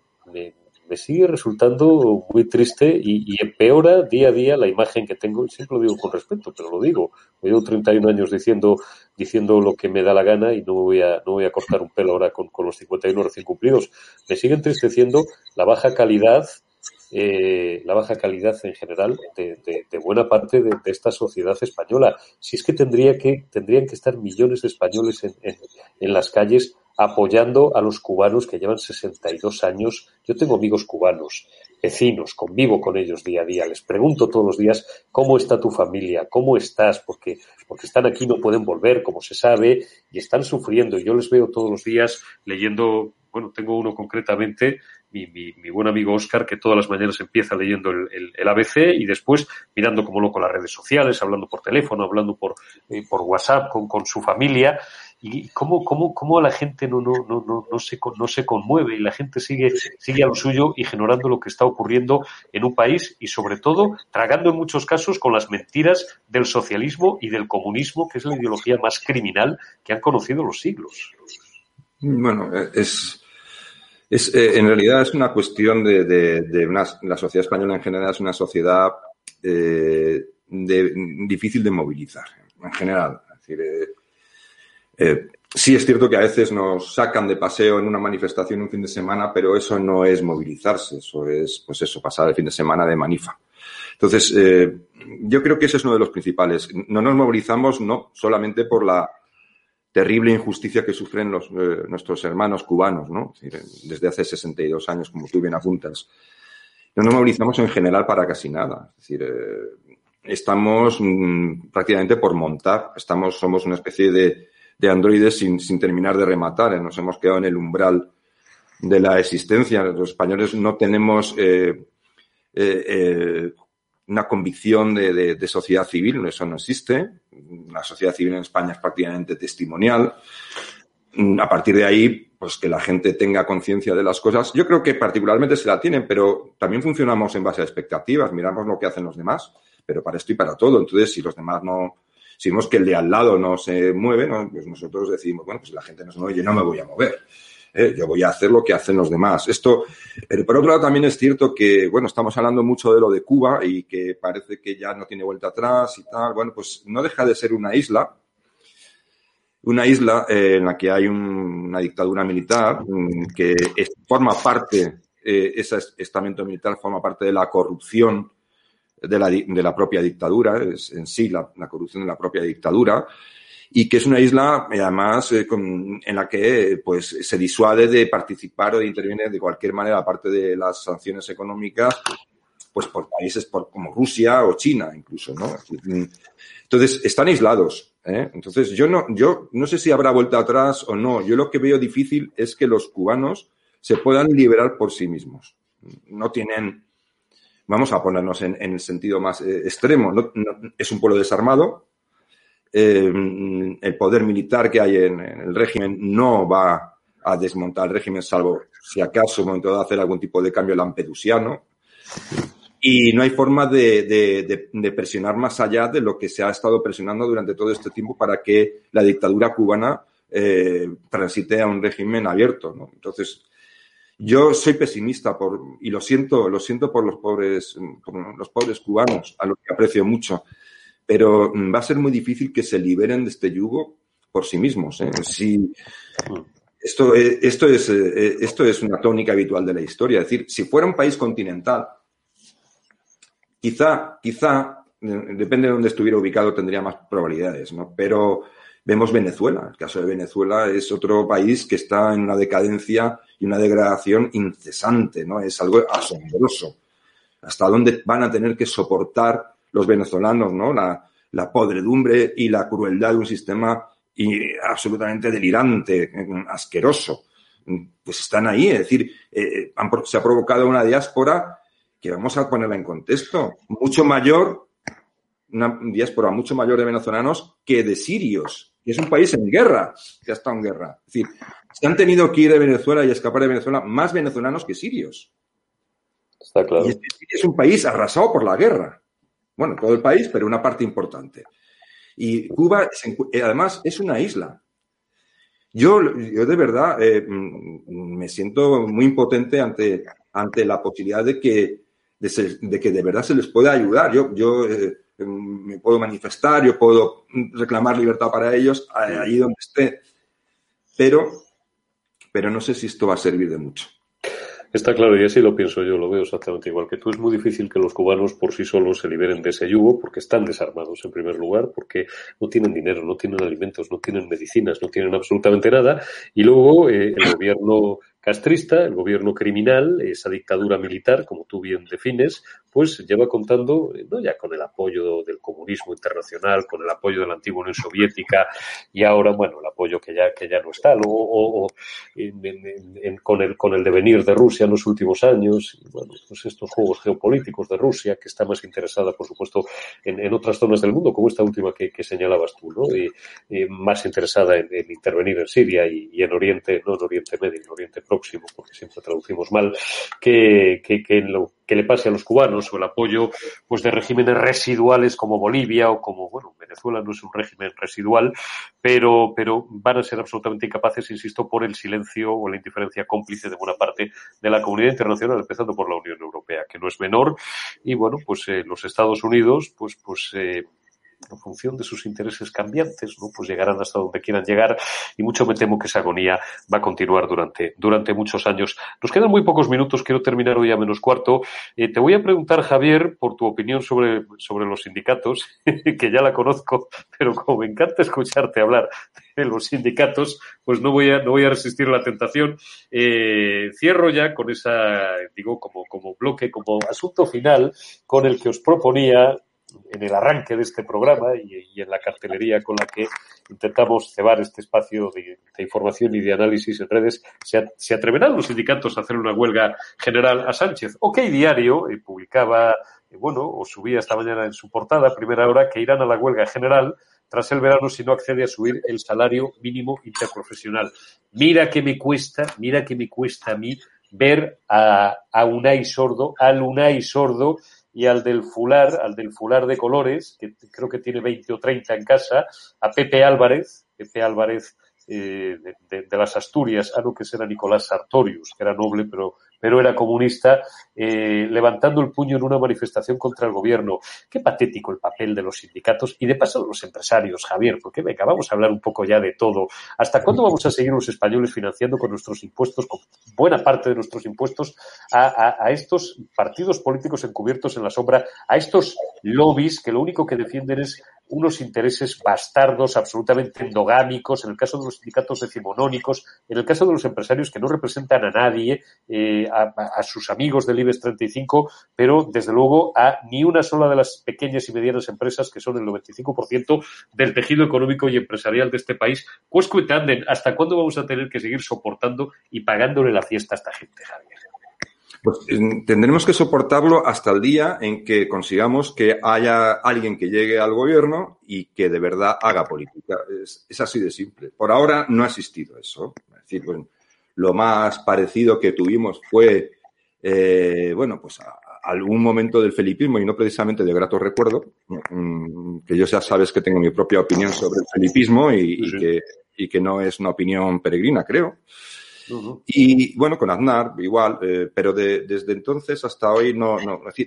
Sigue resultando muy triste y, empeora día a día la imagen que tengo, y siempre lo digo con respeto, pero lo digo, llevo 31 años diciendo diciendo lo que me da la gana y no voy a, no voy a cortar un pelo ahora con, con los 51 recién cumplidos. Me sigue entristeciendo la baja calidad, eh, la baja calidad en general de, buena parte de, esta sociedad española. Si es que tendría que, tendrían que estar millones de españoles en, en, las calles apoyando a los cubanos que llevan 62 años. Yo tengo amigos cubanos vecinos, convivo con ellos día a día, les pregunto todos los días cómo está tu familia, cómo estás, porque, porque están aquí, no pueden volver, como se sabe, y están sufriendo. Yo les veo todos los días leyendo, bueno, tengo uno concretamente, mi, mi, mi buen amigo Oscar, que todas las mañanas empieza leyendo el, el, ABC y después mirando como loco las redes sociales, hablando por teléfono, hablando por, eh, por WhatsApp con, con su familia y cómo, cómo, cómo la gente no, no, no, no, no, se, no se conmueve y la gente sigue, sigue a lo suyo ignorando lo que está ocurriendo en un país y sobre todo tragando en muchos casos con las mentiras del socialismo y del comunismo, que es la ideología más criminal que han conocido los siglos. Bueno, es, es eh, en realidad es una cuestión de, una, la sociedad española en general es una sociedad eh, difícil de movilizar en general. Eh, sí es cierto que a veces nos sacan de paseo en una manifestación un fin de semana, pero eso no es movilizarse, eso es, pues eso, pasar el fin de semana de manifa. Entonces, yo creo que ese es uno de los principales. No nos movilizamos no solamente por la terrible injusticia que sufren los, eh, nuestros hermanos cubanos, ¿no? desde hace 62 años, como tú bien apuntas. No nos movilizamos en general para casi nada. Es decir, eh, estamos mmm, prácticamente por montar. Estamos, somos una especie de, de androides sin, terminar de rematar. ¿eh? Nos hemos quedado en el umbral de la existencia. Los españoles no tenemos una convicción de, de, sociedad civil, eso no existe. La sociedad civil en España es prácticamente testimonial. A partir de ahí, pues que la gente tenga conciencia de las cosas. Yo creo que particularmente se la tienen, pero también funcionamos en base a expectativas. Miramos lo que hacen los demás, pero para esto y para todo. Entonces, si los demás no, si vemos que el de al lado no se mueve, ¿no? pues nosotros decimos, bueno, pues la gente no se mueve, yo no me voy a mover. ¿Eh? Yo voy a hacer lo que hacen los demás. Esto, pero por otro lado también es cierto que, bueno, estamos hablando mucho de lo de Cuba y que parece que ya no tiene vuelta atrás y tal. Bueno, pues no deja de ser una isla, una isla eh, en la que hay un, una dictadura militar mm, que forma parte, eh, ese estamento militar forma parte de la corrupción de la, de la propia dictadura, es en sí la, corrupción de la propia dictadura, y que es una isla, además, eh, en la que pues, se disuade de participar o de intervenir de cualquier manera, aparte de las sanciones económicas, pues por países como Rusia o China, incluso, ¿no? Entonces, están aislados. ¿eh? Entonces, yo no, yo no sé si habrá vuelta atrás o no. Yo lo que veo difícil es que los cubanos se puedan liberar por sí mismos. No tienen, vamos a ponernos en, el sentido más eh, extremo, es un pueblo desarmado. Eh, el poder militar que hay en, el régimen no va a desmontar el régimen, salvo si acaso en momento de hacer algún tipo de cambio lampedusiano. Y no hay forma de, presionar más allá de lo que se ha estado presionando durante todo este tiempo para que la dictadura cubana eh, transite a un régimen abierto. Entonces, yo soy pesimista por, y lo siento, lo siento por los pobres, por los pobres cubanos, a los que aprecio mucho, pero mm, va a ser muy difícil que se liberen de este yugo por sí mismos. ¿eh? Si, esto, esto, es, eh, esto es una tónica habitual de la historia. Es decir, si fuera un país continental, quizá, quizá, eh, depende de dónde estuviera ubicado, tendría más probabilidades, ¿no? Pero vemos Venezuela. El caso de Venezuela es otro país que está en una decadencia y una degradación incesante, ¿no? Es algo asombroso. Hasta dónde van a tener que soportar los venezolanos, ¿no? La, podredumbre y la crueldad de un sistema absolutamente delirante, asqueroso. Pues están ahí, es decir, eh, se ha provocado una diáspora que vamos a ponerla en contexto, mucho mayor, una diáspora mucho mayor de venezolanos que de sirios, que es un país en guerra, que ha estado en guerra. Es decir, se han tenido que ir de Venezuela y escapar de Venezuela más venezolanos que sirios. Está claro. Y es un país arrasado por la guerra. Bueno, todo el país, pero una parte importante. Y Cuba, eh, además, es una isla. Yo, yo de verdad eh, mm, me siento muy impotente ante, ante la posibilidad de que, de, que de verdad se les pueda ayudar. Yo, yo eh, me puedo manifestar, yo puedo reclamar libertad para ellos allí donde esté, pero pero no sé si esto va a servir de mucho. Está claro, y así lo pienso yo, lo veo exactamente igual que tú. Es muy difícil que los cubanos por sí solos se liberen de ese yugo porque están desarmados en primer lugar, porque no tienen dinero, no tienen alimentos, no tienen medicinas, no tienen absolutamente nada. Y luego eh, el gobierno castrista, el gobierno criminal, esa dictadura militar, como tú bien defines, pues lleva contando, eh, no ya con el apoyo del comunismo internacional, con el apoyo de la antigua Unión Soviética y ahora, bueno, el apoyo que ya, que ya no está, o, con, el, con el devenir de Rusia en los últimos años, y bueno, pues estos juegos geopolíticos de Rusia, que está más interesada, por supuesto, en, otras zonas del mundo, como esta última que, señalabas tú, ¿no? Y, más interesada en, intervenir en Siria y, en Oriente, no en Oriente Medio, en Oriente Próximo porque siempre traducimos mal, que, que, lo que le pase a los cubanos o el apoyo pues de regímenes residuales como Bolivia o como, bueno, Venezuela no es un régimen residual, pero, pero van a ser absolutamente incapaces, insisto, por el silencio o la indiferencia cómplice de buena parte de la comunidad internacional, empezando por la Unión Europea, que no es menor, y bueno, pues eh, los Estados Unidos, pues, pues eh, en función de sus intereses cambiantes, ¿no? pues llegarán hasta donde quieran llegar y mucho me temo que esa agonía va a continuar durante, durante muchos años. Nos quedan muy pocos minutos, quiero terminar hoy a menos cuarto. Eh, te voy a preguntar, Javier, por tu opinión sobre, sobre los sindicatos, [LAUGHS] que ya la conozco, pero como me encanta escucharte hablar de los sindicatos, pues no voy a, no voy a resistir la tentación. Eh, cierro ya con esa, digo, como, como bloque, como asunto final, con el que os proponía en el arranque de este programa y, en la cartelería con la que intentamos cebar este espacio de, información y de análisis en redes, se, atreverán los sindicatos a hacer una huelga general a Sánchez. OK Diario eh, publicaba, eh, bueno, o subía esta mañana en su portada, primera hora, que irán a la huelga general tras el verano si no accede a subir el salario mínimo interprofesional. Mira que me cuesta, mira que me cuesta a mí ver a, a Unai Sordo, al Unai Sordo, y al del fular, al del fular de colores, que creo que tiene 20 o 30 en casa, a Pepe Álvarez, Pepe Álvarez eh, de, las Asturias, a lo que será Nicolás Sartorius, que era noble, pero pero era comunista, eh, levantando el puño en una manifestación contra el gobierno. Qué patético el papel de los sindicatos y de paso de los empresarios, Javier, porque venga, vamos a hablar un poco ya de todo. ¿Hasta cuándo vamos a seguir los españoles financiando con nuestros impuestos, con buena parte de nuestros impuestos, a, a estos partidos políticos encubiertos en la sombra, a estos lobbies que lo único que defienden es unos intereses bastardos, absolutamente endogámicos, en el caso de los sindicatos decimonónicos, en el caso de los empresarios que no representan a nadie, eh, a, sus amigos del IBEX 35, pero desde luego a ni una sola de las pequeñas y medianas empresas que son el 95% del tejido económico y empresarial de este país. Pues ¿hasta cuándo vamos a tener que seguir soportando y pagándole la fiesta a esta gente, Javier? Pues tendremos que soportarlo hasta el día en que consigamos que haya alguien que llegue al gobierno y que de verdad haga política. Es, así de simple. Por ahora no ha existido eso. Es decir, lo más parecido que tuvimos fue, eh, bueno, pues algún momento del felipismo y no precisamente de grato recuerdo, mm, que yo ya sabes que tengo mi propia opinión sobre el felipismo y, que, y que no es una opinión peregrina, creo. Y bueno, con Aznar igual, eh, pero desde entonces hasta hoy no,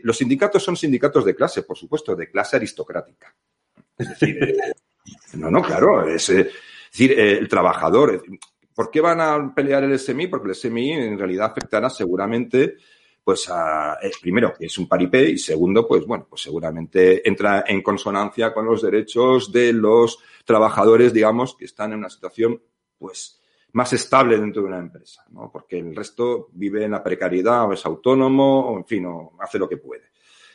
los sindicatos son sindicatos de clase, por supuesto, de clase aristocrática. Es decir, eh, no, no, claro, es, eh, decir, el trabajador. ¿Por qué van a pelear el SMI? Porque el SMI en realidad afectará seguramente pues a, primero, es un paripé y segundo, pues bueno, pues seguramente entra en consonancia con los derechos de los trabajadores, digamos, que están en una situación, pues, más estable dentro de una empresa, ¿no? Porque el resto vive en la precariedad o es autónomo o, en fin, o hace lo que puede.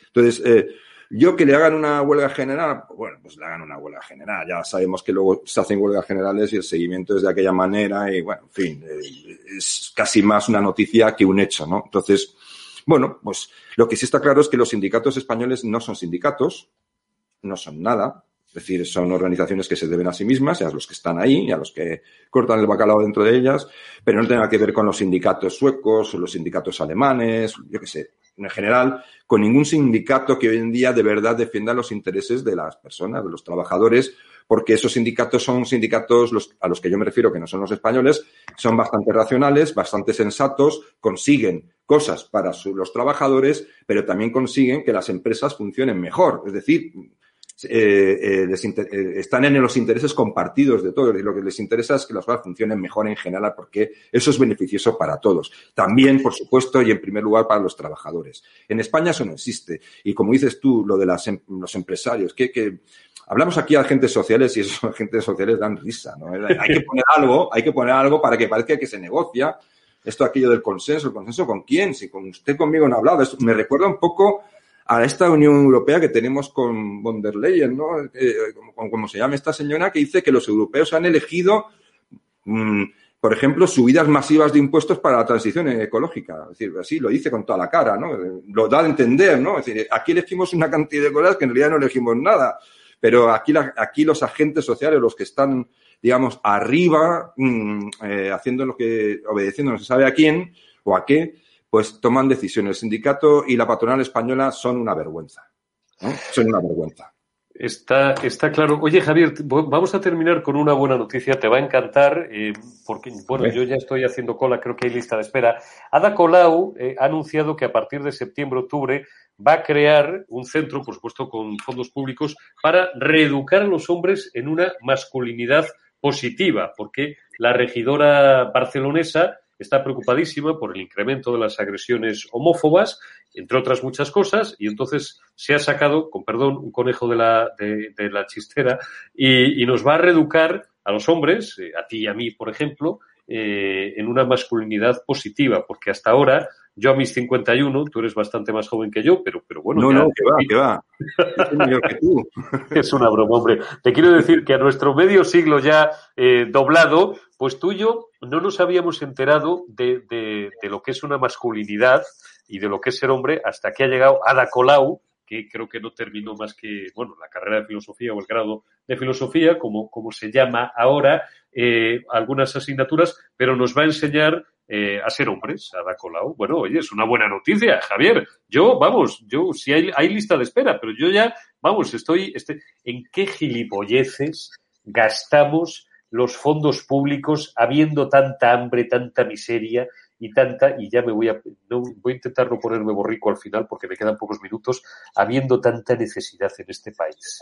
Entonces, eh, yo que le hagan una huelga general, bueno, pues le hagan una huelga general. Ya sabemos que luego se hacen huelgas generales y el seguimiento es de aquella manera y, bueno, en fin, eh, es casi más una noticia que un hecho, ¿no? Entonces, bueno, pues lo que sí está claro es que los sindicatos españoles no son sindicatos, no son nada, decir, son organizaciones que se deben a sí mismas, y a los que están ahí, y a los que cortan el bacalao dentro de ellas, pero no tienen que ver con los sindicatos suecos o los sindicatos alemanes, yo qué sé, en general, con ningún sindicato que hoy en día de verdad defienda los intereses de las personas, de los trabajadores, porque esos sindicatos son sindicatos a los que yo me refiero, que no son los españoles, son bastante racionales, bastante sensatos, consiguen cosas para los trabajadores, pero también consiguen que las empresas funcionen mejor. Es decir, eh, eh, eh, están en los intereses compartidos de todos y lo que les interesa es que las cosas funcionen mejor en general porque eso es beneficioso para todos. También, por supuesto, y en primer lugar para los trabajadores. En España eso no existe. Y como dices tú, lo de las, em, los empresarios, que, hablamos aquí de agentes sociales y esos [LAUGHS] agentes sociales dan risa. ¿no? Hay que poner algo, hay que poner algo para que parezca que se negocia. Esto, aquello del consenso, ¿el consenso con quién? Si con usted conmigo no ha hablado. me recuerda un poco a esta Unión Europea que tenemos con von der Leyen, ¿no? Eh, como, se llama esta señora, que dice que los europeos han elegido, mm, por ejemplo, subidas masivas de impuestos para la transición ecológica. Es decir, así lo dice con toda la cara, ¿no? Lo da a entender, ¿no? Es decir, aquí elegimos una cantidad de cosas que en realidad no elegimos nada. Pero aquí, aquí los agentes sociales, los que están, digamos, arriba, mm, eh, haciendo lo que, obedeciendo no se sabe a quién o a qué, pues toman decisiones. El sindicato y la patronal española son una vergüenza. Son una vergüenza. Está, está claro. Oye, Javier, vamos a terminar con una buena noticia. Te va a encantar, eh, porque, bueno, yo ya estoy haciendo cola, creo que hay lista de espera. Ada Colau eh, ha anunciado que a partir de septiembre-octubre va a crear un centro, por supuesto, con fondos públicos, para reeducar a los hombres en una masculinidad positiva, porque la regidora barcelonesa está preocupadísima por el incremento de las agresiones homófobas, entre otras muchas cosas, y entonces se ha sacado, con perdón, un conejo de la, de, la chistera y, nos va a reeducar a los hombres, eh, a ti y a mí, por ejemplo, eh, en una masculinidad positiva, porque hasta ahora, yo a mis 51, tú eres bastante más joven que yo, pero, pero bueno. No, no, que va, que va. [LAUGHS] Es una broma, hombre. Te quiero decir que a nuestro medio siglo ya eh, doblado, pues tú y yo no nos habíamos enterado de, de, de, lo que es una masculinidad y de lo que es ser hombre hasta que ha llegado Ada Colau, que creo que no terminó más que, bueno, la carrera de filosofía o el grado de filosofía, como, como se llama ahora, eh, algunas asignaturas, pero nos va a enseñar eh, a ser hombres, Ada Colau. Bueno, oye, es una buena noticia, Javier. Yo, vamos, yo, si hay, lista de espera, pero yo ya, vamos, estoy, este, ¿en qué gilipolleces gastamos los fondos públicos habiendo tanta hambre, tanta miseria y tanta, y ya me voy a, no, voy a intentar no ponerme borrico al final porque me quedan pocos minutos, habiendo tanta necesidad en este país.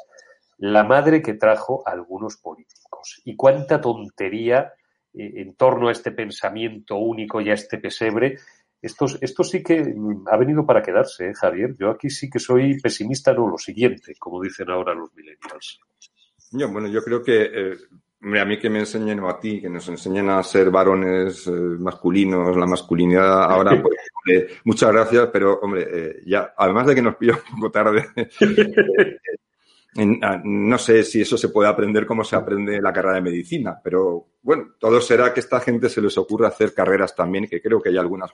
La madre que trajo algunos políticos. Y cuánta tontería en torno a este pensamiento único y a este pesebre. Esto, esto sí que ha venido para quedarse, ¿eh, Javier. Yo aquí sí que soy pesimista, no lo siguiente, como dicen ahora los millennials. Yo, bueno, yo creo que eh, a mí que me enseñen o a ti, que nos enseñen a ser varones eh, masculinos, la masculinidad ahora, [LAUGHS] pues, muchas gracias, pero hombre, eh, ya, además de que nos pilla un poco tarde, [LAUGHS] no sé si eso se puede aprender como se aprende la carrera de medicina, pero bueno, todo será que a esta gente se les ocurra hacer carreras también, que creo que hay algunas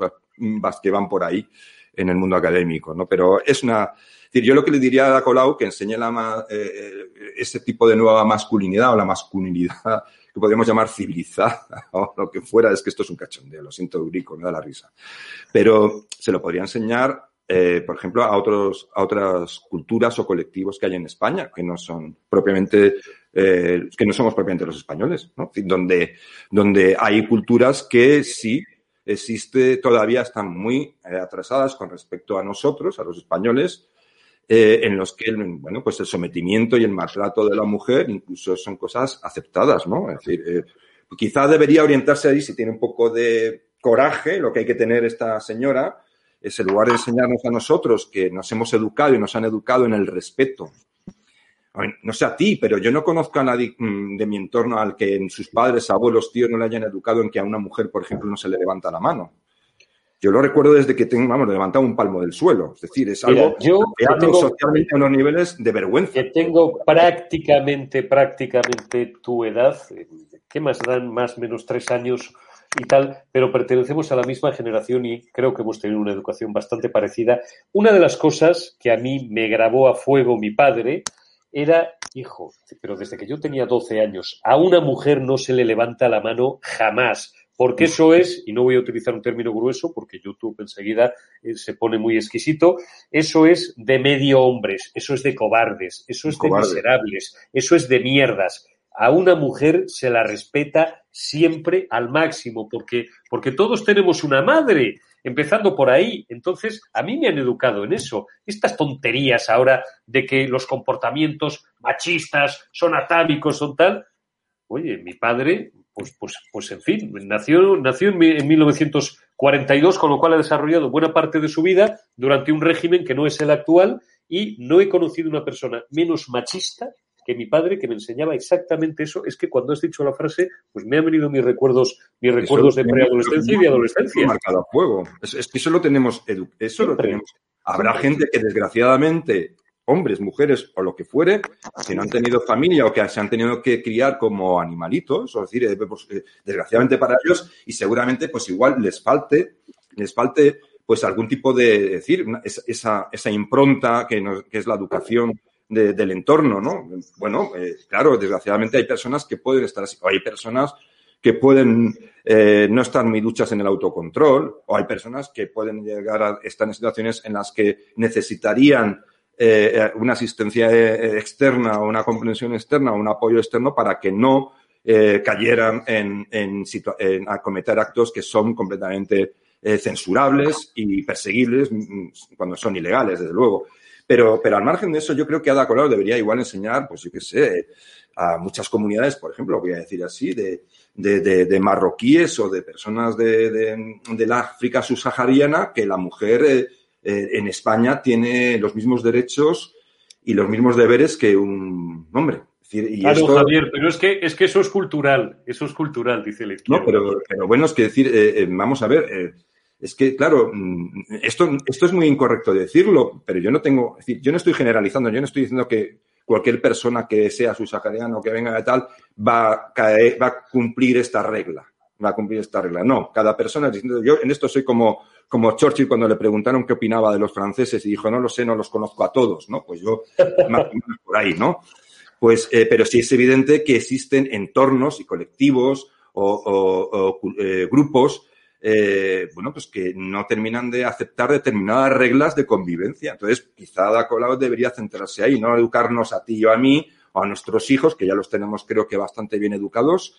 que van por ahí en el mundo académico, ¿no? Pero es una, decir, yo lo que le diría a Colau que enseñe la, eh, eh, ese tipo de nueva masculinidad o la masculinidad que podríamos llamar civilizada [LAUGHS] o lo que fuera, es que esto es un cachondeo, lo siento, Eurico, me da la risa. Pero se lo podría enseñar, eh, por ejemplo, a, otros, a otras culturas o colectivos que hay en España, que no son propiamente, que no somos propiamente los españoles, ¿no? Donde, donde hay culturas que sí existe, todavía están muy atrasadas con respecto a nosotros, a los españoles, eh, en los que, bueno, pues el sometimiento y el maltrato de la mujer incluso son cosas aceptadas, ¿no? Es decir, eh, quizá debería orientarse ahí, si tiene un poco de coraje, lo que hay que tener esta señora, es en lugar de enseñarnos a nosotros que nos hemos educado y nos han educado en el respeto. No sé a ti, pero yo no conozco a nadie mm, de mi entorno al que en sus padres, abuelos, tíos no le hayan educado en que a una mujer, por ejemplo, no se le levanta la mano. Yo lo recuerdo desde que tengo, vamos, levantado un palmo del suelo. Es decir, es algo yo que tengo, socialmente a unos niveles de vergüenza. Que tengo prácticamente, prácticamente tu edad. ¿Qué más dan? Más menos tres años y tal, pero pertenecemos a la misma generación y creo que hemos tenido una educación bastante parecida. Una de las cosas que a mí me grabó a fuego mi padre era, hijo, pero desde que yo tenía 12 años, a una mujer no se le levanta la mano jamás porque eso es, y no voy a utilizar un término grueso porque YouTube enseguida eh, se pone muy exquisito, eso es de medio hombres, eso es de cobardes, eso es de miserables, eso es de mierdas. A una mujer se la respeta siempre al máximo, porque, porque todos tenemos una madre, empezando por ahí. Entonces, a mí me han educado en eso. Estas tonterías ahora de que los comportamientos machistas son atávicos, son tal. Oye, mi padre pues, pues, pues en fin, nació, nació en 1942, con lo cual ha desarrollado buena parte de su vida durante un régimen que no es el actual y no he conocido una persona menos machista que mi padre que me enseñaba exactamente eso. Es que cuando has dicho la frase, pues me han venido mis recuerdos, mis recuerdos de preadolescencia y de adolescencia. Marcado a fuego. Es, que eso lo tenemos, eso lo tenemos. Habrá gente que desgraciadamente hombres, mujeres o lo que fuere, que no han tenido familia o que se han tenido que criar como animalitos, o decir, eh, pues, eh, desgraciadamente para ellos, y seguramente pues igual les falte, les falte pues algún tipo de, decir, esa, esa impronta que, que es la educación del entorno, ¿no? Bueno, eh, claro, desgraciadamente hay personas que pueden estar así, o hay personas que pueden no estar muy duchas en el autocontrol, o hay personas que pueden llegar a estar en situaciones en las que necesitarían eh, una asistencia eh, externa una comprensión externa un apoyo externo para que no eh, cayeran en, en, a cometer actos que son completamente censurables y perseguibles mm, cuando son ilegales, desde luego. Pero, pero al margen de eso, yo creo que Ada Colau debería igual enseñar, pues yo qué sé, a muchas comunidades, por ejemplo, voy a decir así, de, de, de, marroquíes o de personas de, de, la África subsahariana, que la mujer eh, en España tiene los mismos derechos y los mismos deberes que un hombre. y claro, Javier, pero es que, es que eso es cultural, eso es cultural, dice el No, pero, pero bueno, es que decir, eh, eh, vamos a ver, es que, claro, mm, esto, esto es muy incorrecto decirlo, pero yo no tengo, yo no estoy generalizando, yo no estoy diciendo que cualquier persona que sea subsahariano, que venga de tal, va a, va cumplir esta regla, va a cumplir esta regla. No, cada persona es distinto. Yo en esto soy como como Churchill cuando le preguntaron qué opinaba de los franceses y dijo, no lo sé, no los conozco a todos, ¿no? Pues yo, [LAUGHS] más o menos por ahí, ¿no? Pues, eh, pero sí es evidente que existen entornos y colectivos o, eh, grupos, eh, bueno, pues que no terminan de aceptar determinadas reglas de convivencia. Entonces, quizá Ada Colau debería centrarse ahí, no educarnos a ti o a mí o a nuestros hijos, que ya los tenemos creo que bastante bien educados,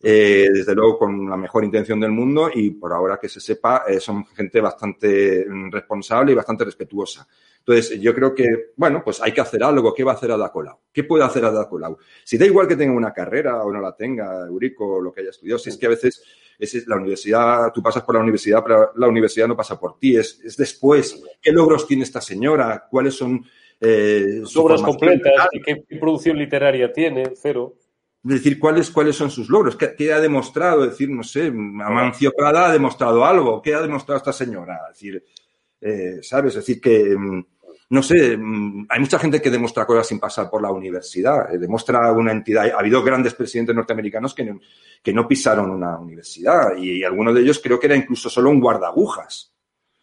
eh, desde luego con la mejor intención del mundo y por ahora que se sepa, eh, son gente bastante responsable y bastante respetuosa. Entonces, yo creo que, bueno, pues hay que hacer algo. ¿Qué va a hacer Ada Colau? ¿Qué puede hacer Ada Colau? Si da igual que tenga una carrera o no la tenga, Eurico, o lo que haya estudiado, si es que a veces es la universidad, tú pasas por la universidad, pero la universidad no pasa por ti, es, es después. ¿Qué logros tiene esta señora? ¿Cuáles son eh, sus obras completas? ¿Qué producción literaria tiene? Cero decir cuáles, cuáles son sus logros, qué, ha demostrado, decir, no sé, Amancio Prada ha demostrado algo, qué ha demostrado esta señora, decir, eh, ¿sabes? Es decir, que, mm, no sé, mm, hay mucha gente que demuestra cosas sin pasar por la universidad, eh, demuestra una entidad, ha habido grandes presidentes norteamericanos que no, que no pisaron una universidad. Y, y alguno de ellos creo que era incluso solo un guardagujas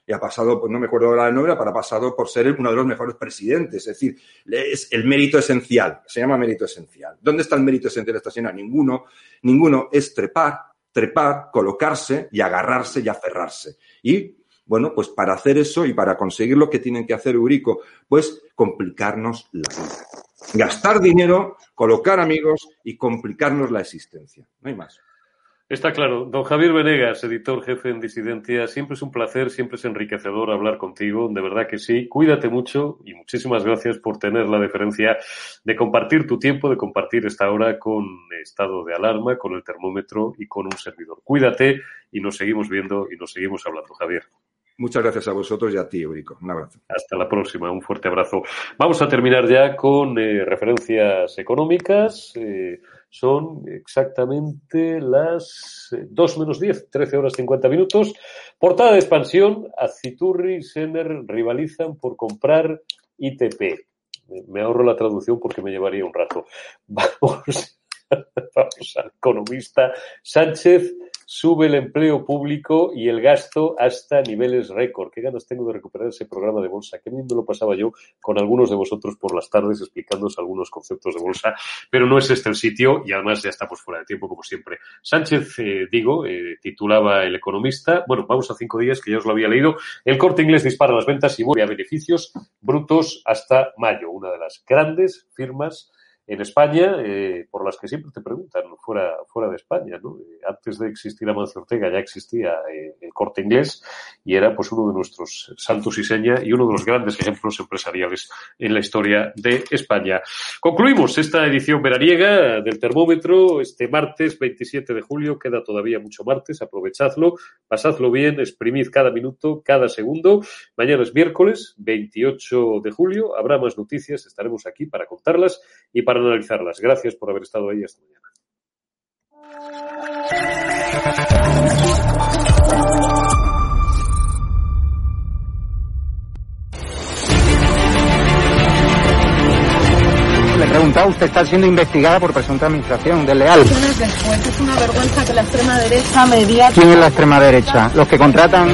y ha pasado, pues no me acuerdo de la novela, pero ha pasado por ser uno de los mejores presidentes. Es decir, es el mérito esencial, se llama mérito esencial. ¿Dónde está el mérito esencial de esta señora? Ninguno, ninguno es trepar, trepar, colocarse y agarrarse y aferrarse. Y bueno, pues para hacer eso y para conseguir lo que tienen que hacer Eurico, pues complicarnos la vida. Gastar dinero, colocar amigos y complicarnos la existencia. No hay más. Está claro. Don Javier Venegas, editor jefe en Disidencia, siempre es un placer, siempre es enriquecedor hablar contigo, de verdad que sí. Cuídate mucho y muchísimas gracias por tener la deferencia de compartir tu tiempo, de compartir esta hora con estado de alarma, con el termómetro y con un servidor. Cuídate y nos seguimos viendo y nos seguimos hablando, Javier. Muchas gracias a vosotros y a ti, Eurico. Un abrazo. Hasta la próxima. Un fuerte abrazo. Vamos a terminar ya con eh, referencias económicas. Eh, son exactamente las 2 eh, menos 10, 13 horas 50 minutos. Portada de expansión. Aciturri y Sener rivalizan por comprar ITP. Me ahorro la traducción porque me llevaría un rato. [LAUGHS] Vamos, [LAUGHS] vamos al economista. Sánchez sube el empleo público y el gasto hasta niveles récord. Qué ganas tengo de recuperar ese programa de bolsa. Qué bien me lo pasaba yo con algunos de vosotros por las tardes explicándoos algunos conceptos de bolsa, pero no es este el sitio y además ya estamos fuera de tiempo como siempre. Sánchez, eh, digo, eh, titulaba El Economista. Bueno, vamos a cinco días que ya os lo había leído. El corte inglés dispara las ventas y vuelve a beneficios brutos hasta mayo. Una de las grandes firmas en España, eh, por las que siempre te preguntan, fuera, fuera de España, ¿no? Eh, antes de existir Amancio Ortega ya existía eh, el corte inglés y era pues uno de nuestros santos y seña y uno de los grandes ejemplos empresariales en la historia de España. Concluimos esta edición veraniega del termómetro este martes 27 de julio. Queda todavía mucho martes, aprovechadlo, pasadlo bien, exprimid cada minuto, cada segundo. Mañana es miércoles 28 de julio, habrá más noticias, estaremos aquí para contarlas y para analizarlas. Gracias por haber estado ahí esta mañana. Le he preguntado, usted está siendo investigada por presunta administración desleal. Después es una vergüenza que la extrema derecha media... ¿Quién es la extrema derecha? Los que contratan...